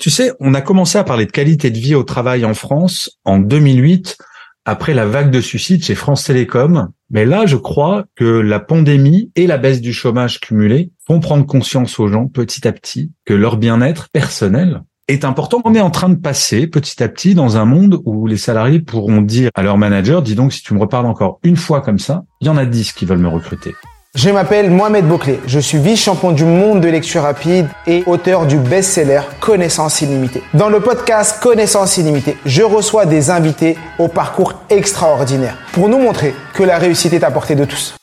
Tu sais, on a commencé à parler de qualité de vie au travail en France en 2008, après la vague de suicides chez France Télécom. Mais là, je crois que la pandémie et la baisse du chômage cumulé font prendre conscience aux gens petit à petit que leur bien-être personnel est important. On est en train de passer petit à petit dans un monde où les salariés pourront dire à leur manager, dis donc, si tu me reparles encore une fois comme ça, il y en a dix qui veulent me recruter. Je m'appelle Mohamed Bouclé, je suis vice-champion du monde de lecture rapide et auteur du best-seller Connaissance illimitée. Dans le podcast Connaissance illimitée, je reçois des invités au parcours extraordinaire pour nous montrer que la réussite est à portée de tous.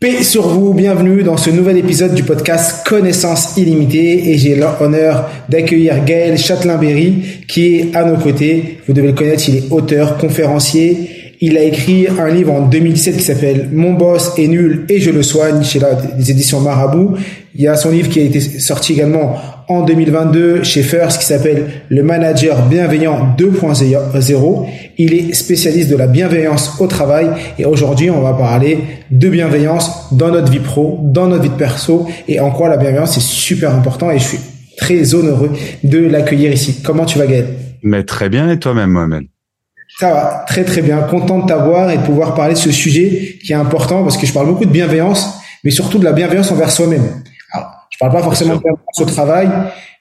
Paix sur vous, bienvenue dans ce nouvel épisode du podcast Connaissance illimitée et j'ai l'honneur d'accueillir Gaël Châtelain-Berry qui est à nos côtés. Vous devez le connaître, il est auteur, conférencier il a écrit un livre en 2017 qui s'appelle Mon boss est nul et je le soigne chez les éditions Marabout. Il y a son livre qui a été sorti également en 2022 chez First qui s'appelle Le manager bienveillant 2.0. Il est spécialiste de la bienveillance au travail et aujourd'hui on va parler de bienveillance dans notre vie pro, dans notre vie de perso et en quoi la bienveillance est super important et je suis très honoreux de l'accueillir ici. Comment tu vas Gaël? Mais très bien et toi-même Mohamed? Ça va, très très bien. Content de t'avoir et de pouvoir parler de ce sujet qui est important parce que je parle beaucoup de bienveillance, mais surtout de la bienveillance envers soi-même. Alors, je parle pas forcément de bienveillance au travail,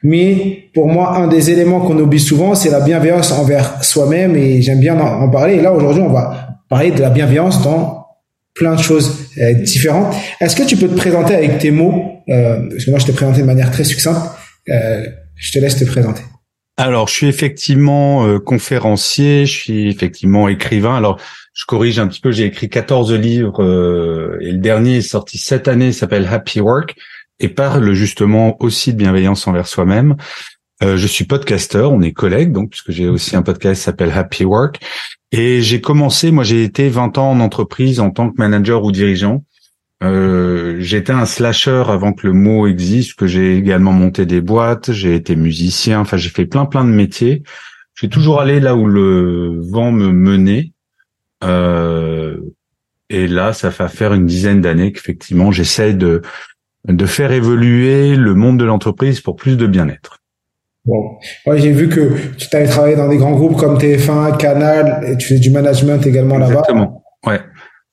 mais pour moi, un des éléments qu'on oublie souvent, c'est la bienveillance envers soi-même et j'aime bien en, parler. Et là, aujourd'hui, on va parler de la bienveillance dans plein de choses euh, différentes. Est-ce que tu peux te présenter avec tes mots euh, Parce que moi, je t'ai présenté de manière très succincte. Euh, je te laisse te présenter. Alors, je suis effectivement euh, conférencier, je suis effectivement écrivain. Alors, je corrige un petit peu, j'ai écrit 14 livres euh, et le dernier est sorti cette année, s'appelle Happy Work et parle justement aussi de bienveillance envers soi-même. Euh, je suis podcasteur, on est collègues, donc puisque j'ai aussi un podcast qui s'appelle Happy Work. Et j'ai commencé, moi j'ai été 20 ans en entreprise en tant que manager ou dirigeant. Euh, j'étais un slasher avant que le mot existe, que j'ai également monté des boîtes, j'ai été musicien, enfin j'ai fait plein plein de métiers. J'ai toujours allé là où le vent me menait. Euh, et là, ça fait faire une dizaine d'années qu'effectivement, j'essaye de de faire évoluer le monde de l'entreprise pour plus de bien-être. Bon, ouais, j'ai vu que tu t'avais travaillé dans des grands groupes comme TF1, Canal, et tu fais du management également là-bas. Exactement. Ouais.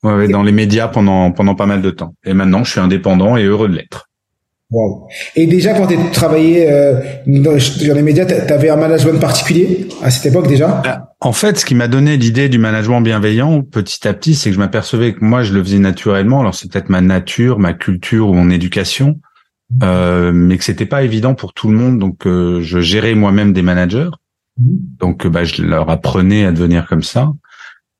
Ouais, dans les médias pendant pendant pas mal de temps. Et maintenant, je suis indépendant et heureux de l'être. Wow. Et déjà, quand tu travaillé euh, dans, les médias, tu avais un management particulier à cette époque déjà? Bah, En fait, ce qui m'a donné l'idée du management bienveillant petit à petit, c'est que je m'apercevais que moi, je le faisais naturellement. Alors, c'est peut-être ma nature, ma culture ou mon éducation, euh, mais que c'était pas évident pour tout le monde. Donc, euh, je gérais moi-même des managers. Donc, bah, je leur apprenais à devenir comme ça.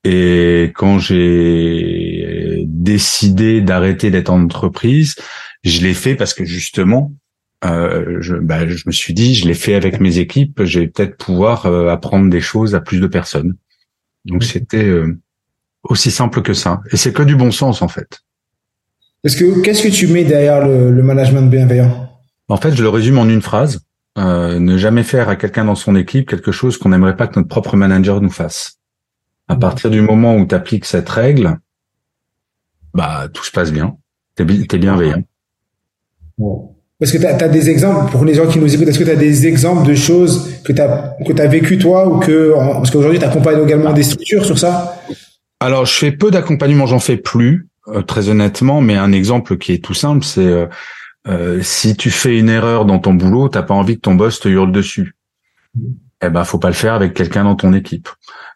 Et quand j'ai décidé d'arrêter d'être en entreprise, je l'ai fait parce que justement, euh, je, bah, je me suis dit, je l'ai fait avec mes équipes, je vais peut-être pouvoir euh, apprendre des choses à plus de personnes. Donc c'était euh, aussi simple que ça. Et c'est que du bon sens en fait. Est-ce que qu'est-ce que tu mets derrière le, le, management bienveillant? En fait, je le résume en une phrase ne jamais faire à quelqu'un dans son équipe quelque chose qu'on n'aimerait pas que notre propre manager nous fasse. À partir du moment où tu appliques cette règle, bah tout se passe bien. T'es es bienveillant. Parce que tu as, des exemples pour les gens qui nous écoutent. Est-ce que tu as des exemples de choses que tu as que as vécu toi ou que parce qu'aujourd'hui tu accompagnes également des structures sur ça? Alors je fais peu d'accompagnement, j'en fais plus euh, très honnêtement, mais un exemple qui est tout simple, c'est euh, euh, si tu fais une erreur dans ton boulot, t'as pas envie que ton boss te hurle dessus. Eh ben, faut pas le faire avec quelqu'un dans ton équipe.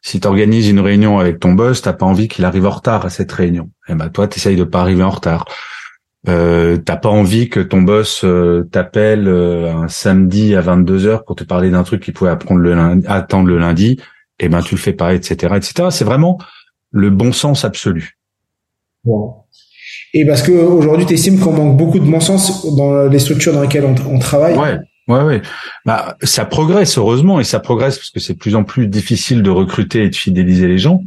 Si tu organises une réunion avec ton boss, t'as pas envie qu'il arrive en retard à cette réunion. Eh ben, toi, t'essayes de pas arriver en retard. Euh, t'as pas envie que ton boss euh, t'appelle euh, un samedi à 22 heures pour te parler d'un truc qu'il pouvait apprendre le lundi, attendre le lundi. Eh ben, tu le fais pas, etc., etc. C'est vraiment le bon sens absolu. Et parce que aujourd'hui, tu estimes qu'on manque beaucoup de bon sens dans les structures dans lesquelles on, travaille? Ouais, Ouais, ouais. Bah, ça progresse heureusement et ça progresse parce que c'est de plus en plus difficile de recruter et de fidéliser les gens.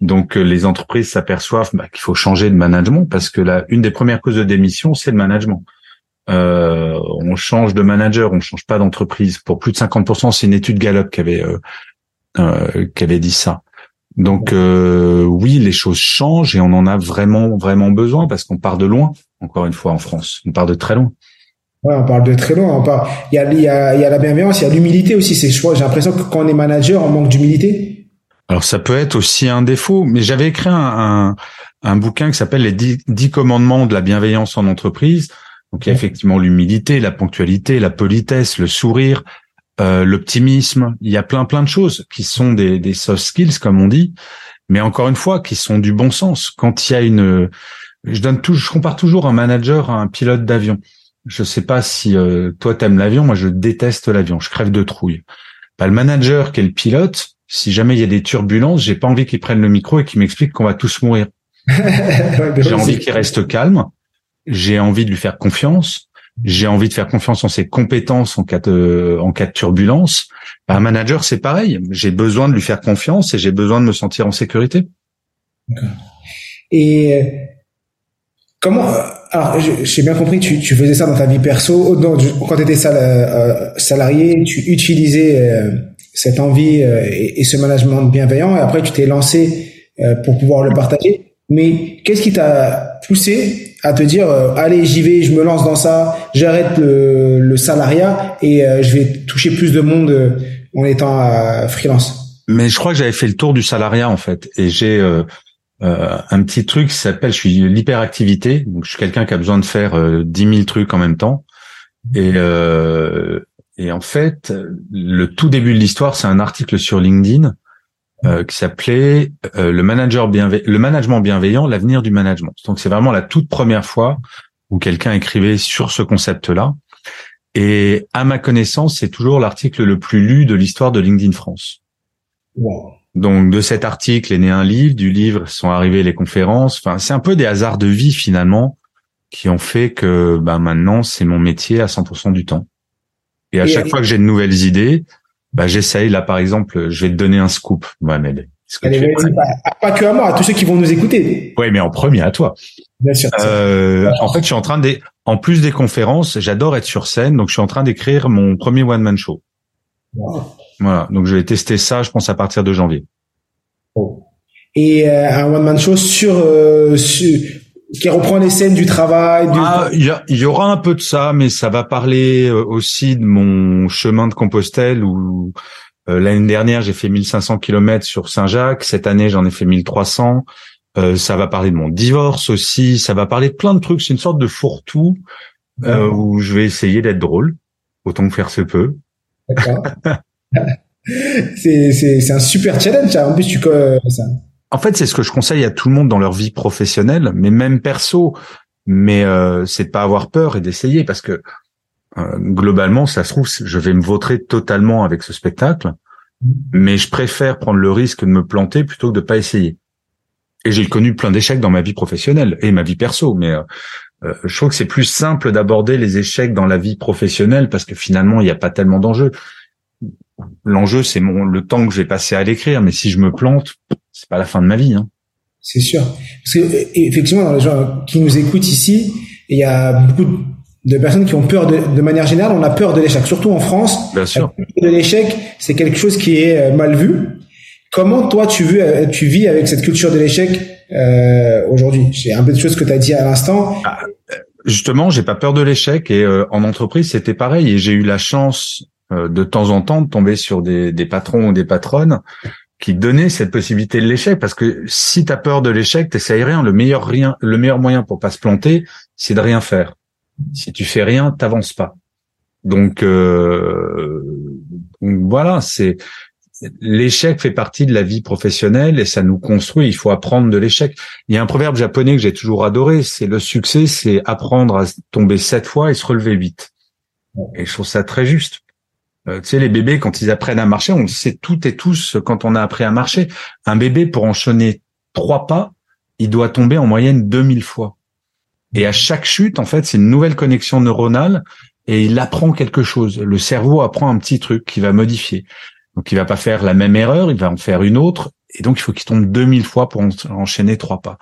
Donc les entreprises s'aperçoivent bah, qu'il faut changer de management parce que là, une des premières causes de démission, c'est le management. Euh, on change de manager, on change pas d'entreprise. Pour plus de 50%, c'est une étude Gallup qui avait euh, euh, qui avait dit ça. Donc euh, oui, les choses changent et on en a vraiment vraiment besoin parce qu'on part de loin. Encore une fois, en France, on part de très loin. Ouais, on parle de très loin. On parle. Il y a, il y a, il y a la bienveillance, il y a l'humilité aussi. C'est, j'ai l'impression que quand on est manager, on manque d'humilité. Alors ça peut être aussi un défaut, mais j'avais écrit un, un, un bouquin qui s'appelle les dix commandements de la bienveillance en entreprise. Donc il y a effectivement l'humilité, la ponctualité, la politesse, le sourire, euh, l'optimisme. Il y a plein plein de choses qui sont des, des soft skills comme on dit, mais encore une fois qui sont du bon sens. Quand il y a une, je donne tout, je compare toujours un manager à un pilote d'avion. Je sais pas si euh, toi t'aimes l'avion, moi je déteste l'avion, je crève de trouille. Bah, le manager qui est le pilote, si jamais il y a des turbulences, j'ai pas envie qu'il prenne le micro et qu'il m'explique qu'on va tous mourir. j'ai envie qu'il reste calme j'ai envie de lui faire confiance, j'ai envie de faire confiance en ses compétences en cas de, en cas de turbulence. Un manager, c'est pareil. J'ai besoin de lui faire confiance et j'ai besoin de me sentir en sécurité. Et euh, comment Alors, j'ai bien compris, tu, tu faisais ça dans ta vie perso. Non, quand tu étais euh, salarié, tu utilisais euh, cette envie et, et, ce management bienveillant. Et après, tu t'es lancé pour pouvoir le partager. Mais qu'est-ce qui t'a poussé à te dire euh, allez j'y vais, je me lance dans ça, j'arrête le, le, salariat et euh, je vais toucher plus de monde euh, en étant freelance? Mais je crois que j'avais fait le tour du salariat en fait et j'ai un petit truc qui s'appelle je suis l'hyperactivité donc je suis quelqu'un qui a besoin de faire dix mille trucs en même temps et et en fait le tout début de l'histoire c'est un article sur LinkedIn euh, qui s'appelait euh, le manager le management bienveillant, l'avenir du management. Donc c'est vraiment la toute première fois où quelqu'un écrivait sur ce concept-là. Et à ma connaissance, c'est toujours l'article le plus lu de l'histoire de LinkedIn France. Donc de cet article est né un livre, du livre sont arrivées les conférences. Enfin, c'est un peu des hasards de vie finalement qui ont fait que bah, maintenant c'est mon métier à 100% du temps. Et à chaque fois que j'ai de nouvelles idées, bah, j'essaye là, par exemple, je vais te donner un scoop, Mohamed. pas, que à moi, à tous ceux qui vont nous écouter. Oui, mais en premier à toi. Bien sûr. Euh, en fait, je suis en train de, en plus des conférences, j'adore être sur scène, donc je suis en train d'écrire mon premier one man show. Voilà, donc je vais tester ça, je pense à partir de janvier. Oh. Et euh, un one man show sur, euh, sur qui reprend les scènes du travail. Ah, il y, aura un peu de ça, mais ça va parler euh, aussi de mon chemin de Compostelle où euh, l'année dernière j'ai fait 1500 km sur Saint-Jacques. Cette année j'en ai fait 1300. Euh, ça va parler de mon divorce aussi. Ça va parler de plein de trucs. C'est une sorte de fourre-tout euh, où je vais essayer d'être drôle autant que faire se peut. c'est un super challenge. En plus tu ça. En fait, c'est ce que je conseille à tout le monde dans leur vie professionnelle, mais même perso. Mais euh, c'est de pas avoir peur et d'essayer parce que euh, globalement, ça se trouve, je vais me vautrer totalement avec ce spectacle, mais je préfère prendre le risque de me planter plutôt que de pas essayer. Et j'ai connu plein d'échecs dans ma vie professionnelle et ma vie perso, mais euh, euh je trouve que c'est plus simple d'aborder les échecs dans la vie professionnelle parce que finalement, il n'y a pas tellement d'enjeux. L'enjeu, c'est mon le temps que j'ai passé à l'écrire, mais si je me plante, c'est pas la fin de ma vie. Hein. C'est sûr. Parce que effectivement, dans les gens qui nous écoutent ici, il y a beaucoup de personnes qui ont peur de, de manière générale, on a peur de l'échec, surtout en France. Bien sûr. De l'échec, c'est quelque chose qui est euh, mal vu. Comment toi tu, vis, euh, tu vis avec cette culture de l'échec euh, aujourd'hui? C'est un peu de choses que tu as dit à l'instant. Ah, justement, j'ai pas peur de l'échec et euh, en entreprise c'était pareil et j'ai eu la chance de temps en temps de tomber sur des, patrons ou des patronnes qui donnait cette possibilité de l'échec parce que si tu as peur de l'échec, t'essayes rien. Le meilleur rien, le meilleur moyen pour pas se planter, c'est de rien faire. Si tu fais rien, t'avances pas. Donc, euh, voilà, c'est l'échec fait partie de la vie professionnelle et ça nous construit. Il faut apprendre de l'échec. Il y a un proverbe japonais que j'ai toujours adoré, c'est le succès, c'est apprendre à tomber sept fois et se relever huit. Et je trouve ça très juste. Euh, tu sais, les bébés, quand ils apprennent à marcher, on le sait toutes et tous quand on a appris à marcher. Un bébé, pour enchaîner trois pas, il doit tomber en moyenne 2000 fois. Et à chaque chute, en fait, c'est une nouvelle connexion neuronale et il apprend quelque chose. Le cerveau apprend un petit truc qui va modifier. Donc il va pas faire la même erreur, il va en faire une autre, et donc il faut qu'il tombe 2000 fois pour enchaîner trois pas.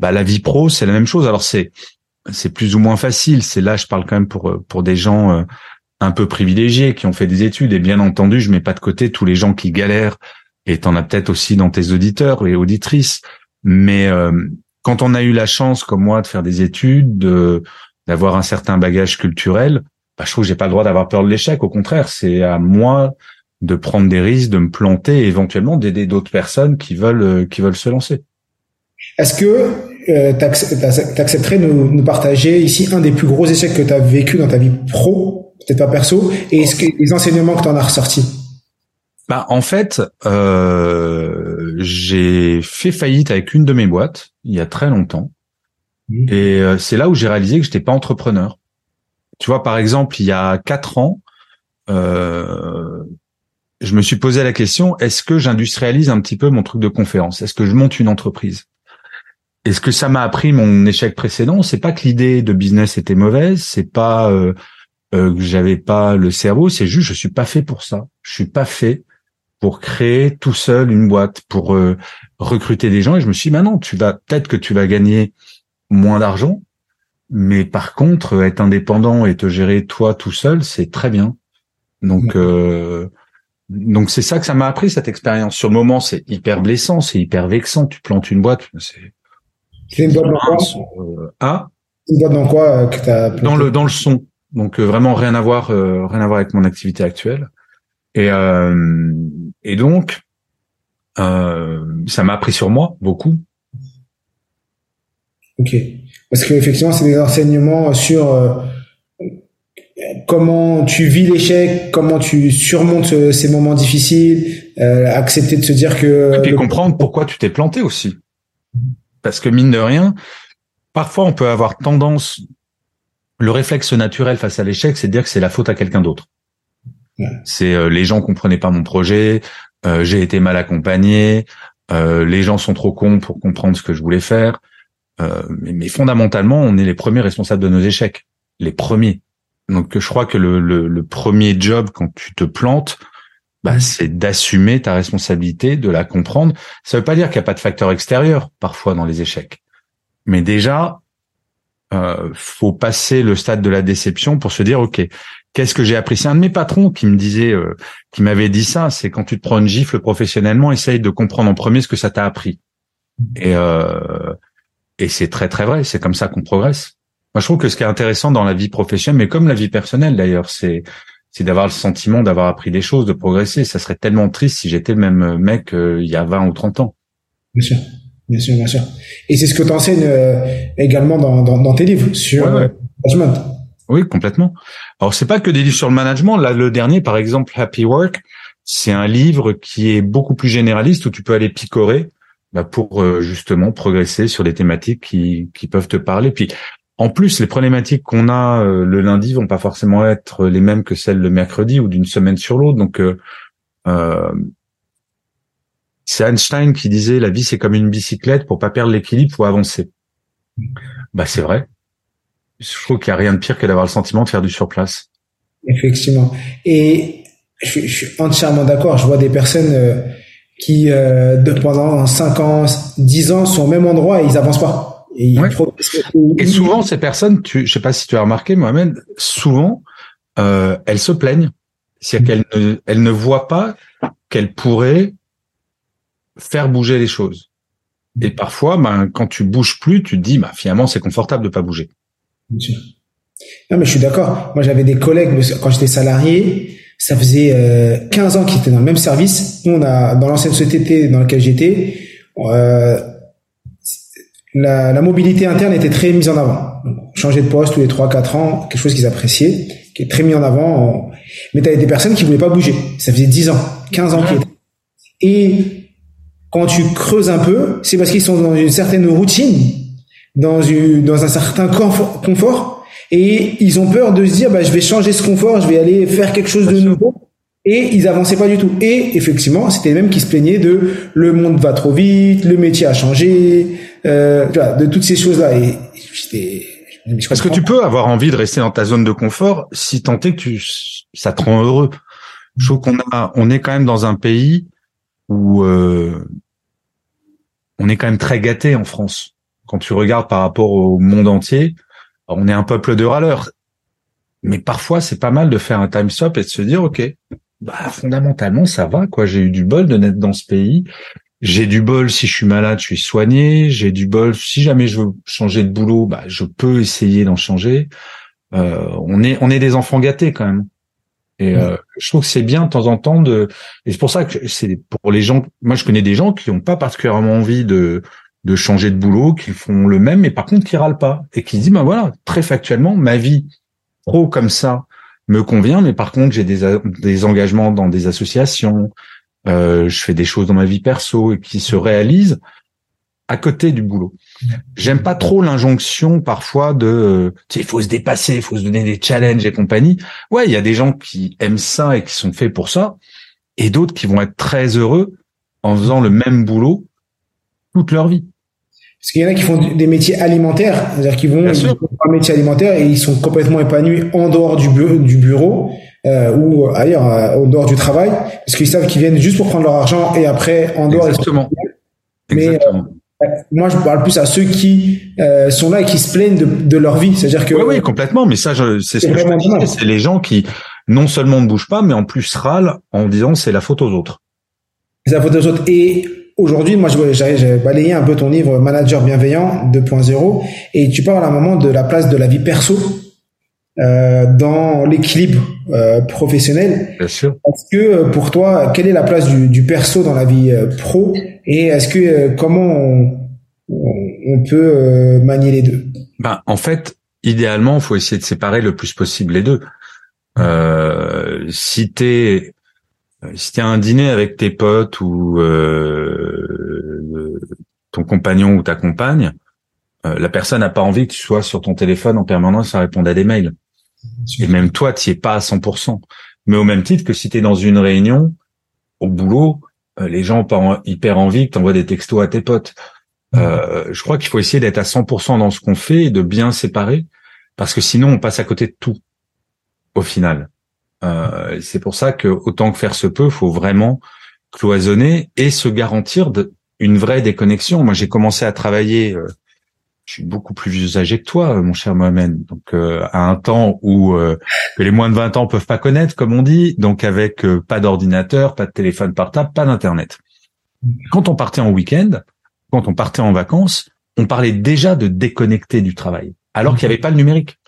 Bah la vie pro, c'est la même chose. Alors c'est c'est plus ou moins facile. C'est là, je parle quand même pour pour des gens euh, un peu privilégiés qui ont fait des études. Et bien entendu, je mets pas de côté tous les gens qui galèrent. Et t'en as peut-être aussi dans tes auditeurs et auditrices. Mais euh, quand on a eu la chance, comme moi, de faire des études, de d'avoir un certain bagage culturel, bah, je trouve que j'ai pas le droit d'avoir peur de l'échec. Au contraire, c'est à moi de prendre des risques, de me planter, et éventuellement d'aider d'autres personnes qui veulent euh, qui veulent se lancer. Est-ce que euh, tu accepterais de nous, nous, partager ici un des plus gros échecs que tu as vécu dans ta vie pro, peut-être pas perso, et est-ce que les enseignements que tu en as ressortis bah, en fait, euh, j'ai fait faillite avec une de mes boîtes il y a très longtemps, mmh. et euh, c'est là où j'ai réalisé que j'étais pas entrepreneur. Tu vois, par exemple, il y a quatre ans, euh, je me suis posé la question est-ce que j'industrialise un petit peu mon truc de conférence? Est-ce que je monte une entreprise? Et ce que ça m'a appris mon échec précédent, c'est pas que l'idée de business était mauvaise, c'est pas euh, euh, que j'avais pas le cerveau, c'est juste je suis pas fait pour ça. Je suis pas fait pour créer tout seul une boîte, pour euh, recruter des gens. Et je me suis dit, bah non, tu vas peut-être que tu vas gagner moins d'argent, mais par contre, être indépendant et te gérer toi tout seul, c'est très bien. Donc euh, donc c'est ça que ça m'a appris cette expérience. Sur le moment, c'est hyper blessant, c'est hyper vexant. Tu plantes une boîte, c'est c'est une boîte dans quoi? Euh, ah? Une boîte dans quoi euh, que t'as Dans le dans le son. Donc euh, vraiment rien à voir rien à voir avec mon activité actuelle. Et et donc ça m'a appris sur moi beaucoup. Ok. Parce que effectivement c'est des enseignements sur comment tu vis l'échec, comment tu surmontes ces moments difficiles, accepter de se dire que. Et puis comprendre pourquoi tu t'es planté aussi. Parce que mine de rien, parfois on peut avoir tendance, le réflexe naturel face à l'échec, c'est de dire que c'est la faute à quelqu'un d'autre. C'est euh, les gens comprenaient pas mon projet, euh, j'ai été mal accompagné, euh, les gens sont trop cons pour comprendre ce que je voulais faire. Mais, mais, fondamentalement, on est les premiers responsables de nos échecs, les premiers. Donc je crois que le, le, le premier job quand tu te plantes, bah, mmh. c'est d'assumer ta responsabilité, de la comprendre. Ça veut pas dire qu'il n'y a pas de facteur extérieur parfois dans les échecs, mais déjà, euh, faut passer le stade de la déception pour se dire ok, qu'est-ce que j'ai appris C'est un de mes patrons qui me disait, euh, qui m'avait dit ça. C'est quand tu te prends une gifle professionnellement, essaye de comprendre en premier ce que ça t'a appris. Et euh, et c'est très très vrai. C'est comme ça qu'on progresse. Moi, je trouve que ce qui est intéressant dans la vie professionnelle, mais comme la vie personnelle d'ailleurs, c'est c'est d'avoir le sentiment d'avoir appris des choses, de progresser. Ça serait tellement triste si j'étais le même mec euh, il y a 20 ou 30 ans. Bien sûr, bien sûr, bien sûr. Et c'est ce que tu enseignes euh, également dans, dans, dans, tes livres sur le euh, management. Oui, complètement. Alors c'est pas que des livres sur le management. Là, le dernier, par exemple, Happy Work, c'est un livre qui est beaucoup plus généraliste où tu peux aller picorer bah, pour justement progresser sur des thématiques qui, qui peuvent te parler. Puis en plus, les problématiques qu'on a euh, le lundi vont pas forcément être les mêmes que celles le mercredi ou d'une semaine sur l'autre. Donc, euh, euh, c'est Einstein qui disait la vie c'est comme une bicyclette pour pas perdre l'équilibre, faut avancer. Bah c'est vrai. Je trouve qu'il y a rien de pire que d'avoir le sentiment de faire du surplace. Effectivement. Et je, je suis entièrement d'accord. Je vois des personnes qui de, pendant 5 ans, 10 ans sont au même endroit et ils avancent pas. Et, souvent, ces personnes, tu, je sais pas si tu as remarqué, Mohamed, souvent, euh, elles se plaignent. C'est-à-dire qu'elles ne, elles ne voient pas qu'elles pourraient faire bouger les choses. Et parfois, ben, quand tu bouges plus, tu te dis, bah, finalement, c'est confortable de pas bouger. Non, mais je suis d'accord. Moi, j'avais des collègues, quand j'étais salarié, ça faisait euh, 15 ans qu'ils étaient dans le même service. Nous, on a, dans l'ancienne société dans laquelle j'étais, euh, la, la, mobilité interne était très mise en avant. Changer de poste tous les 3-4 ans, quelque chose qu'ils appréciaient, qui est très mis en avant. Mais tu avais des personnes qui voulaient pas bouger. Ça faisait 10 ans, 15 ans qu'ils étaient. Et quand tu creuses un peu, c'est parce qu'ils sont dans une certaine routine, dans, une, dans un certain confort, confort, et ils ont peur de se dire, bah, je vais changer ce confort, je vais aller faire quelque chose de nouveau. Et ils avançaient pas du tout. Et effectivement, c'était les mêmes qui se plaignaient de le monde va trop vite, le métier a changé, euh, de toutes ces choses-là. Et je Parce que tu peux avoir envie de rester dans ta zone de confort si tant est que tu, ça te rend heureux. Je trouve qu'on a, on est quand même dans un pays où euh, on est quand même très gâté en France. Quand tu regardes par rapport au monde entier, on est un peuple de râleurs. Mais parfois, c'est pas mal de faire un time stop et de se dire, ok, bah fondamentalement, ça va quoi. J'ai eu du bol de naître dans ce pays. J'ai du bol si je suis malade, je suis soigné. J'ai du bol si jamais je veux changer de boulot, bah je peux essayer d'en changer. Euh, on est on est des enfants gâtés quand même. Et euh, je trouve que c'est bien de temps en temps de. Et c'est pour ça que c'est pour les gens. Moi, je connais des gens qui n'ont pas particulièrement envie de de changer de boulot, qui font le même, mais par contre qui râlent pas et qui disent ben voilà, très factuellement, ma vie pro comme ça me convient, mais par contre j'ai des des engagements dans des associations, euh, je fais des choses dans ma vie perso et qui se réalisent à côté du boulot. J'aime pas trop l'injonction parfois de, tu sais, il faut se dépasser, il faut se donner des challenges et compagnie. Ouais, il y a des gens qui aiment ça et qui sont faits pour ça, et d'autres qui vont être très heureux en faisant le même boulot toute leur vie. Parce qu'il y en a qui font des métiers alimentaires, c'est-à-dire qu'ils vont un métier alimentaire et ils sont complètement épanouis en dehors du bureau, du bureau euh, ou ailleurs, euh, au dehors du travail, parce qu'ils savent qu'ils viennent juste pour prendre leur argent et après en dehors. Exactement. Mais, Exactement. Euh, moi, je parle plus à ceux qui euh, sont là et qui se plaignent de, de leur vie. C'est-à-dire que oui, oui, complètement. Mais ça, c'est ce que je dis. C'est les gens qui non seulement ne bougent pas, mais en plus râlent en disant c'est la faute aux autres. C'est la faute aux autres. Et aujourd'hui, moi, j'ai balayé un peu ton livre Manager bienveillant 2.0 et tu parles à un moment de la place de la vie perso euh, dans l'équilibre euh, professionnel. Bien sûr. Est-ce que euh, pour toi, quelle est la place du, du perso dans la vie euh, pro? Et est-ce que euh, comment on, on peut manier les deux? Ben en fait, idéalement, il faut essayer de séparer le plus possible les deux. si t'es si t'es à un dîner avec tes potes ou ton compagnon ou ta compagne, la personne n'a pas envie que tu sois sur ton téléphone en permanence à répondre à des mails. Et même toi, tu es pas à 100%. Mais au même titre que si tu es dans une réunion, au boulot, euh, les gens ont pas hyper envie que tu envoies des textos à tes potes. Euh, je crois qu'il faut essayer d'être à 100% dans ce qu'on fait et de bien séparer, parce que sinon on passe à côté de tout au final. Euh, c'est pour ça que autant que faire se peut, faut vraiment cloisonner et se garantir de, une vraie déconnexion. Moi, j'ai commencé à travailler euh, je suis beaucoup plus âgé que toi, mon cher Mohamed. Donc euh, à un temps où euh, que les moins de 20 ans peuvent pas connaître, comme on dit, donc avec euh, pas d'ordinateur, pas de téléphone portable, pas d'internet. Quand on partait en week-end, quand on partait en vacances, on parlait déjà de déconnecter du travail, alors qu'il n'y avait pas le numérique.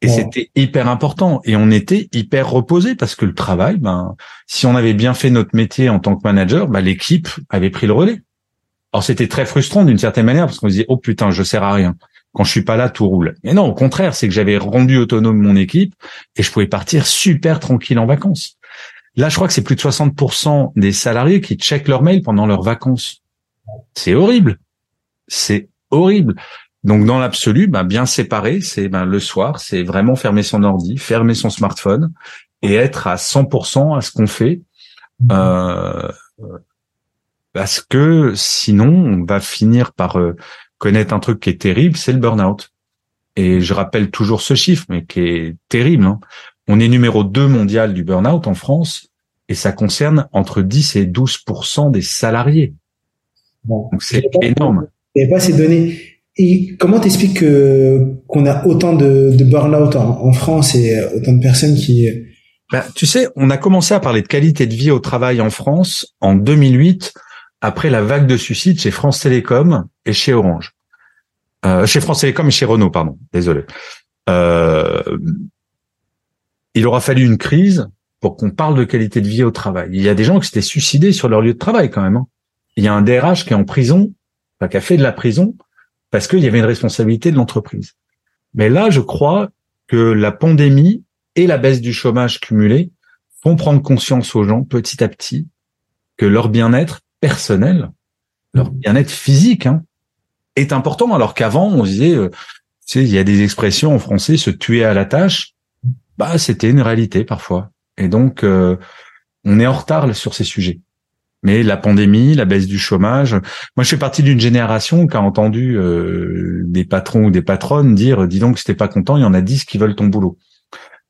Et c'était hyper important. Et on était hyper reposé parce que le travail, ben, si on avait bien fait notre métier en tant que manager, ben, l'équipe avait pris le relais. Alors c'était très frustrant d'une certaine manière parce qu'on se disait oh putain je sers à rien quand je suis pas là tout roule. Mais non au contraire c'est que j'avais rendu autonome mon équipe et je pouvais partir super tranquille en vacances. Là je crois que c'est plus de 60% des salariés qui checkent leur mail pendant leurs vacances. C'est horrible, c'est horrible. Donc dans l'absolu, ben, bien séparé, c'est ben, le soir, c'est vraiment fermer son ordi, fermer son smartphone et être à 100% à ce qu'on fait. Euh, parce que sinon on va finir par euh, connaître un truc qui est terrible, c'est le burn-out. Et je rappelle toujours ce chiffre, mais qui est terrible. Hein. On est numéro 2 mondial du burn-out en France, et ça concerne entre 10 et 12% des salariés. Donc c'est énorme. Il n'y pas ces données. Et comment t'expliques qu'on a autant de, de burn-out en, France et autant de personnes qui... Ben, tu sais, on a commencé à parler de qualité de vie au travail en France en 2008 après la vague de suicides chez France Télécom et chez Orange. Euh, chez France Télécom et chez Renault, pardon. Désolé. Euh, il aura fallu une crise pour qu'on parle de qualité de vie au travail. Il y a des gens qui s'étaient suicidés sur leur lieu de travail quand même. Hein. Il y a un DRH qui est en prison, enfin, qui a fait de la prison parce qu'il y avait une responsabilité de l'entreprise. Mais là, je crois que la pandémie et la baisse du chômage cumulé font prendre conscience aux gens petit à petit que leur bien-être personnel, leur bien-être physique, hein, est important. Alors qu'avant, on disait, euh, tu sais, il y a des expressions en français, se tuer à la tâche, bah c'était une réalité parfois. Et donc, euh, on est en retard sur ces sujets. Mais la pandémie, la baisse du chômage, moi je fais partie d'une génération qui a entendu euh, des patrons ou des patronnes dire dis donc si t'es pas content, il y en a dix qui veulent ton boulot.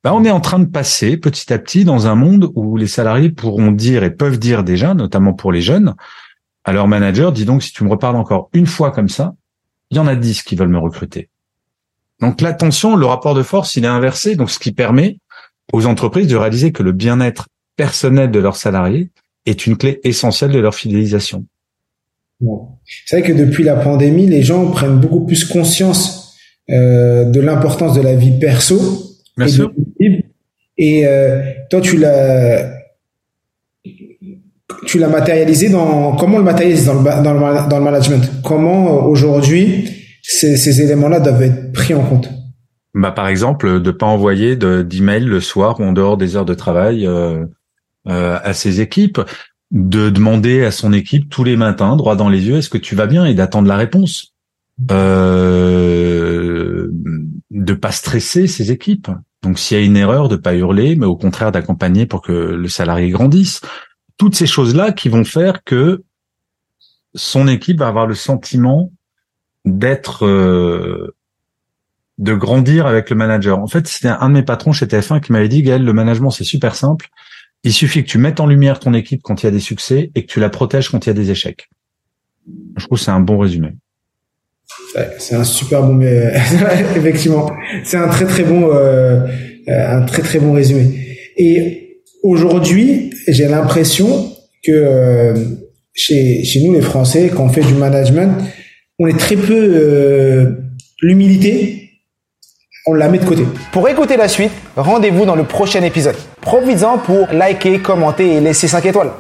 Ben, on est en train de passer petit à petit dans un monde où les salariés pourront dire et peuvent dire déjà, notamment pour les jeunes, à leur manager, dis donc si tu me reparles encore une fois comme ça, il y en a dix qui veulent me recruter. Donc l'attention, le rapport de force, il est inversé, donc ce qui permet aux entreprises de réaliser que le bien-être personnel de leurs salariés est une clé essentielle de leur fidélisation. C'est vrai que depuis la pandémie, les gens prennent beaucoup plus conscience euh, de l'importance de la vie perso. Bien et sûr. Et euh, toi, tu l'as tu l'as matérialisé dans comment on le matérialise dans le, dans le, dans le management? Comment euh, aujourd'hui ces, ces éléments-là doivent être pris en compte? Bah, par exemple, de pas envoyer d'emails le soir ou en dehors des heures de travail euh, euh, à ses équipes, de demander à son équipe tous les matins, droit dans les yeux, est-ce que tu vas bien? Et d'attendre la réponse. Euh, de pas stresser ses équipes. Donc s'il y a une erreur, de pas hurler, mais au contraire d'accompagner pour que le salarié grandisse. Toutes ces choses-là qui vont faire que son équipe va avoir le sentiment d'être euh, de grandir avec le manager. En fait, c'était un de mes patrons chez TF1 qui m'avait dit, Gaël, le management, c'est super simple. Il suffit que tu mettes en lumière ton équipe quand il y a des succès et que tu la protèges quand il y a des échecs. Je trouve que c'est un bon résumé. C'est un super bon, mais effectivement, c'est un très très bon, euh, euh, un très très bon résumé. Et aujourd'hui, j'ai l'impression que euh, chez chez nous les Français, quand on fait du management, on est très peu l'humilité on la met de côté. Pour écouter la suite, rendez-vous dans le prochain épisode. Profites-en pour liker, commenter et laisser 5 étoiles.